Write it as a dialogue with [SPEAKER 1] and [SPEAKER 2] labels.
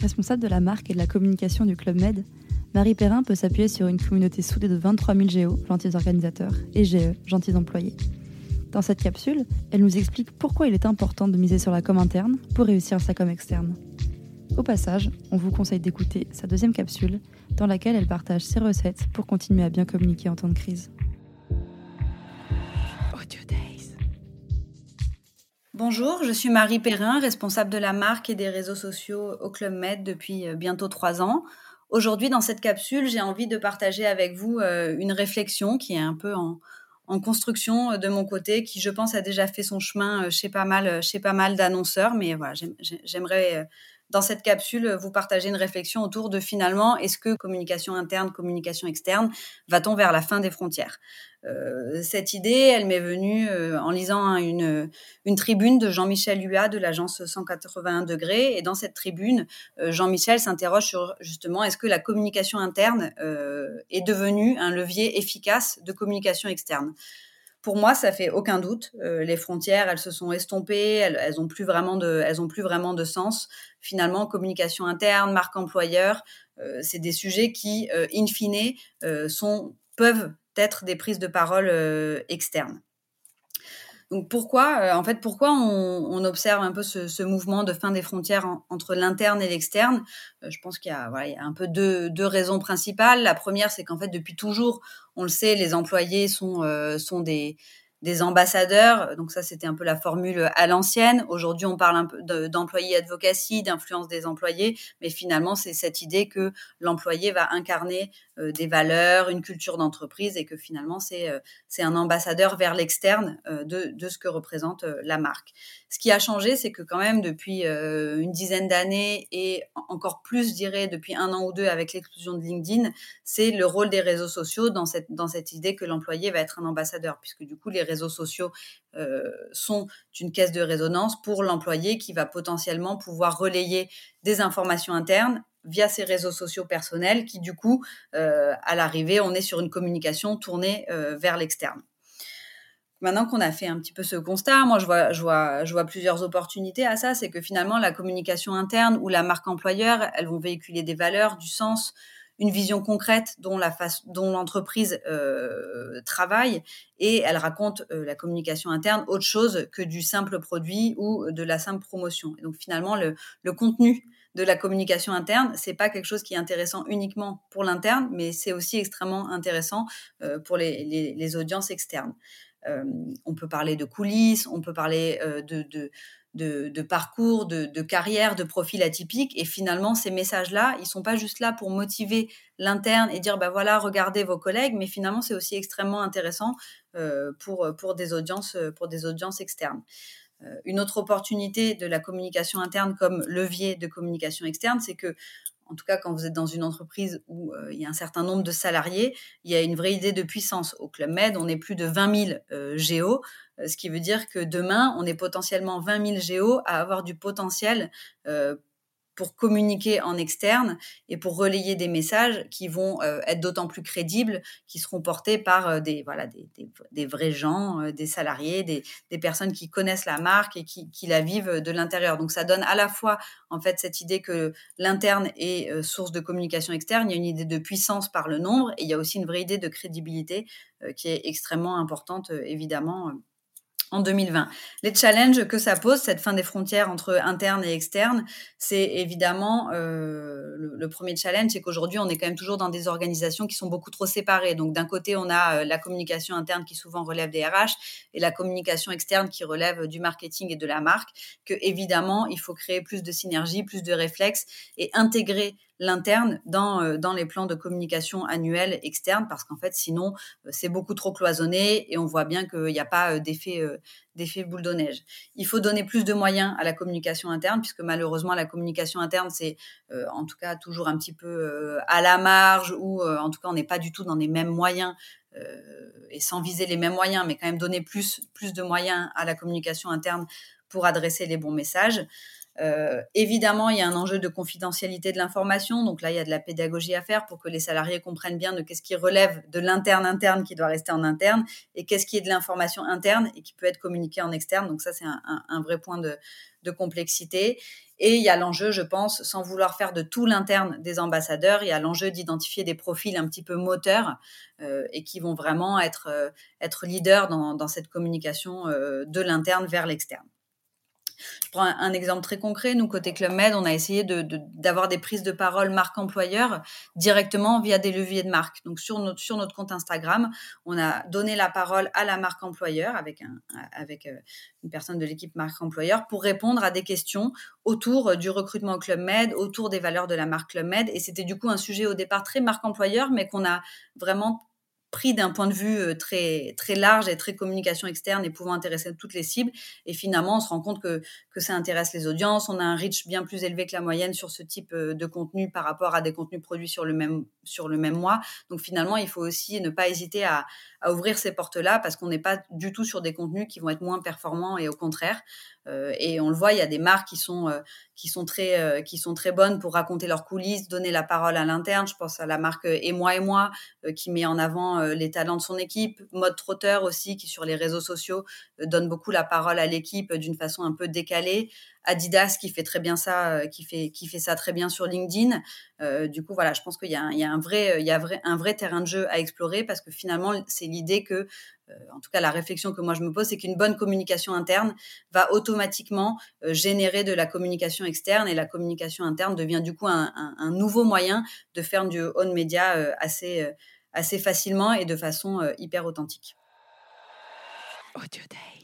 [SPEAKER 1] responsable de la marque et de la communication du Club Med, Marie Perrin peut s'appuyer sur une communauté soudée de 23 000 géos, gentils organisateurs, et GE, gentils employés. Dans cette capsule, elle nous explique pourquoi il est important de miser sur la com interne pour réussir sa com externe. Au passage, on vous conseille d'écouter sa deuxième capsule, dans laquelle elle partage ses recettes pour continuer à bien communiquer en temps de crise.
[SPEAKER 2] Bonjour, je suis Marie Perrin, responsable de la marque et des réseaux sociaux au Club Med depuis euh, bientôt trois ans. Aujourd'hui, dans cette capsule, j'ai envie de partager avec vous euh, une réflexion qui est un peu en, construction euh, de mon côté, qui je pense a déjà fait son chemin chez pas mal, chez mal d'annonceurs. Mais voilà, j'aimerais dans cette capsule vous partager une réflexion autour de finalement est-ce que communication interne, communication externe, va-t-on vers la fin des frontières? Euh, cette idée, elle m'est venue euh, en lisant une, une tribune de Jean-Michel Huat de l'agence 181 degrés. Et dans cette tribune, euh, Jean-Michel s'interroge sur justement est-ce que la communication interne est devenue un levier efficace de communication externe? Pour moi, ça fait aucun doute. les frontières, elles se sont estompées, elles, elles ont plus vraiment de, sens. Finalement, communication interne, marque employeur, c'est des sujets qui, in fine, peuvent être des prises de parole euh, externes. Donc pourquoi, euh, en fait, pourquoi on, observe un peu ce, mouvement de fin des frontières entre l'interne et l'externe? Euh, Je pense qu'il y, a un peu deux, raisons principales. La première, c'est qu'en fait, depuis toujours, on le sait, les employés sont, sont des, des ambassadeurs. Donc ça, c'était un peu la formule à l'ancienne. Aujourd'hui, on parle un peu d'employé advocacy, d'influence des employés, mais finalement, c'est cette idée que l'employé va incarner euh, des valeurs, une culture d'entreprise et que finalement, c'est euh, un ambassadeur vers l'externe euh, de, de ce que représente la marque. Ce qui a changé, c'est que quand même depuis une dizaine d'années et encore plus, je dirais, depuis un an ou deux avec l'explosion de LinkedIn, c'est le rôle des réseaux sociaux dans cette, dans cette idée que l'employé va être un ambassadeur, puisque du coup, les réseaux sociaux euh, sont une caisse de résonance pour l'employé qui va potentiellement pouvoir relayer des informations internes via ses réseaux sociaux personnels qui du coup, euh, à l'arrivée, on est sur une communication tournée euh, vers l'externe. Maintenant qu'on a fait un petit peu ce constat, moi je vois, plusieurs opportunités à ça. C'est que finalement la communication interne ou la marque employeur, elles vont véhiculer des valeurs, du sens, une vision concrète dont l'entreprise euh, travaille et elle raconte euh, la communication interne autre chose que du simple produit ou de la simple promotion. Et donc finalement le, contenu de la communication interne, c'est pas quelque chose qui est intéressant uniquement pour l'interne, mais c'est aussi extrêmement intéressant euh, pour les, audiences externes. Euh, on peut parler de coulisses, on peut parler euh, de, parcours, de, carrière, de profil atypique. Et finalement, ces messages-là, ils sont pas juste là pour motiver l'interne et dire, bah voilà, regardez vos collègues, mais finalement, c'est aussi extrêmement intéressant euh, pour, des audiences, pour des audiences externes. Une autre opportunité de la communication interne comme levier de communication externe, c'est que en tout cas quand vous êtes dans une entreprise où euh, il y a un certain nombre de salariés, il y a une vraie idée de puissance. Au Club Med, on est plus de 20 000 euh, géos, euh, ce qui veut dire que demain, on est potentiellement 20 000 géos à avoir du potentiel pour communiquer en externe et pour relayer des messages qui vont euh, être d'autant plus crédibles, qui seront portés par euh, des, voilà, des, des, vrais gens, euh, des salariés, des, des, personnes qui connaissent la marque et qui, qui la vivent de l'intérieur. Donc ça donne à la fois en fait cette idée que l'interne est source de communication externe, il y a une idée de puissance par le nombre et il y a aussi une vraie idée de crédibilité qui est extrêmement importante évidemment en 2020. Les challenges que ça pose, cette fin des frontières entre interne et externe, c'est évidemment euh, le, premier challenge, c'est qu'aujourd'hui on est quand même toujours dans des organisations qui sont beaucoup trop séparées. Donc d'un côté on a euh, la communication interne qui souvent relève des RH et la communication externe qui relève du marketing et de la marque. Que évidemment il faut créer plus de synergie, plus de réflexes et intégrer l'interne dans, euh, dans les plans de communication annuels externes parce qu'en fait, sinon, c'est beaucoup trop cloisonné et on voit bien qu'il n'y a pas d'effet d'effet boule de neige. Il faut donner plus de moyens à la communication interne puisque malheureusement, la communication interne, c'est en tout cas toujours un petit peu à la marge ou en tout cas, on n'est pas du tout dans les mêmes moyens et sans viser les mêmes moyens, mais quand même donner plus, plus de moyens à la communication interne pour adresser les bons messages. Euh, évidemment, il y a un enjeu de confidentialité de l'information. Donc là, il y a de la pédagogie à faire pour que les salariés comprennent bien de qu'est-ce qui relève de l'interne interne qui doit rester en interne et qu'est-ce qui est de l'information interne et qui peut être communiqué en externe. Donc ça, c'est un, vrai point de, complexité. Et il y a l'enjeu, je pense, sans vouloir faire de tout l'interne des ambassadeurs, il y a l'enjeu d'identifier des profils un petit peu moteurs euh, et qui vont vraiment être, euh, leaders dans, cette communication de l'interne vers l'externe. Je prends un, exemple très concret. Nous, côté Club Med, on a essayé d'avoir de, des prises de parole marque employeur directement via des leviers de marque. Donc, sur notre, compte Instagram, on a donné la parole à la marque employeur avec, euh, une personne de l'équipe marque employeur pour répondre à des questions autour du recrutement Club Med, autour des valeurs de la marque Club Med. Et c'était du coup un sujet au départ très marque employeur, mais qu'on a vraiment pris d'un point de vue euh, très, très large et très communication externe et pouvant intéresser toutes les cibles. Et finalement, on se rend compte que, que ça intéresse les audiences. On a un reach bien plus élevé que la moyenne sur ce type euh, de contenu par rapport à des contenus produits sur le même, sur le même mois. Donc finalement, il faut aussi ne pas hésiter à, à ouvrir ces portes-là parce qu'on n'est pas du tout sur des contenus qui vont être moins performants et au contraire. Euh, et on le voit, il y a des marques qui sont, qui sont, très, euh, qui sont très bonnes pour raconter leurs coulisses, donner la parole à l'interne. Je pense à la marque Et moi et moi qui met en avant les talents de son équipe. Mode Trotteur aussi qui sur les réseaux sociaux donne beaucoup la parole à l'équipe d'une façon un peu décalée. Adidas qui fait très bien ça, qui fait qui fait ça très bien sur LinkedIn. du coup, voilà, je pense qu'il y a, un, vrai, il y a vrai, un vrai terrain de jeu à explorer parce que finalement, c'est l'idée que euh, en tout cas la réflexion que moi je me pose, c'est qu'une bonne communication interne va automatiquement euh, générer de la communication externe et la communication interne devient du coup un, nouveau moyen de faire du on média euh, assez, assez facilement et de façon hyper authentique. Audio Day.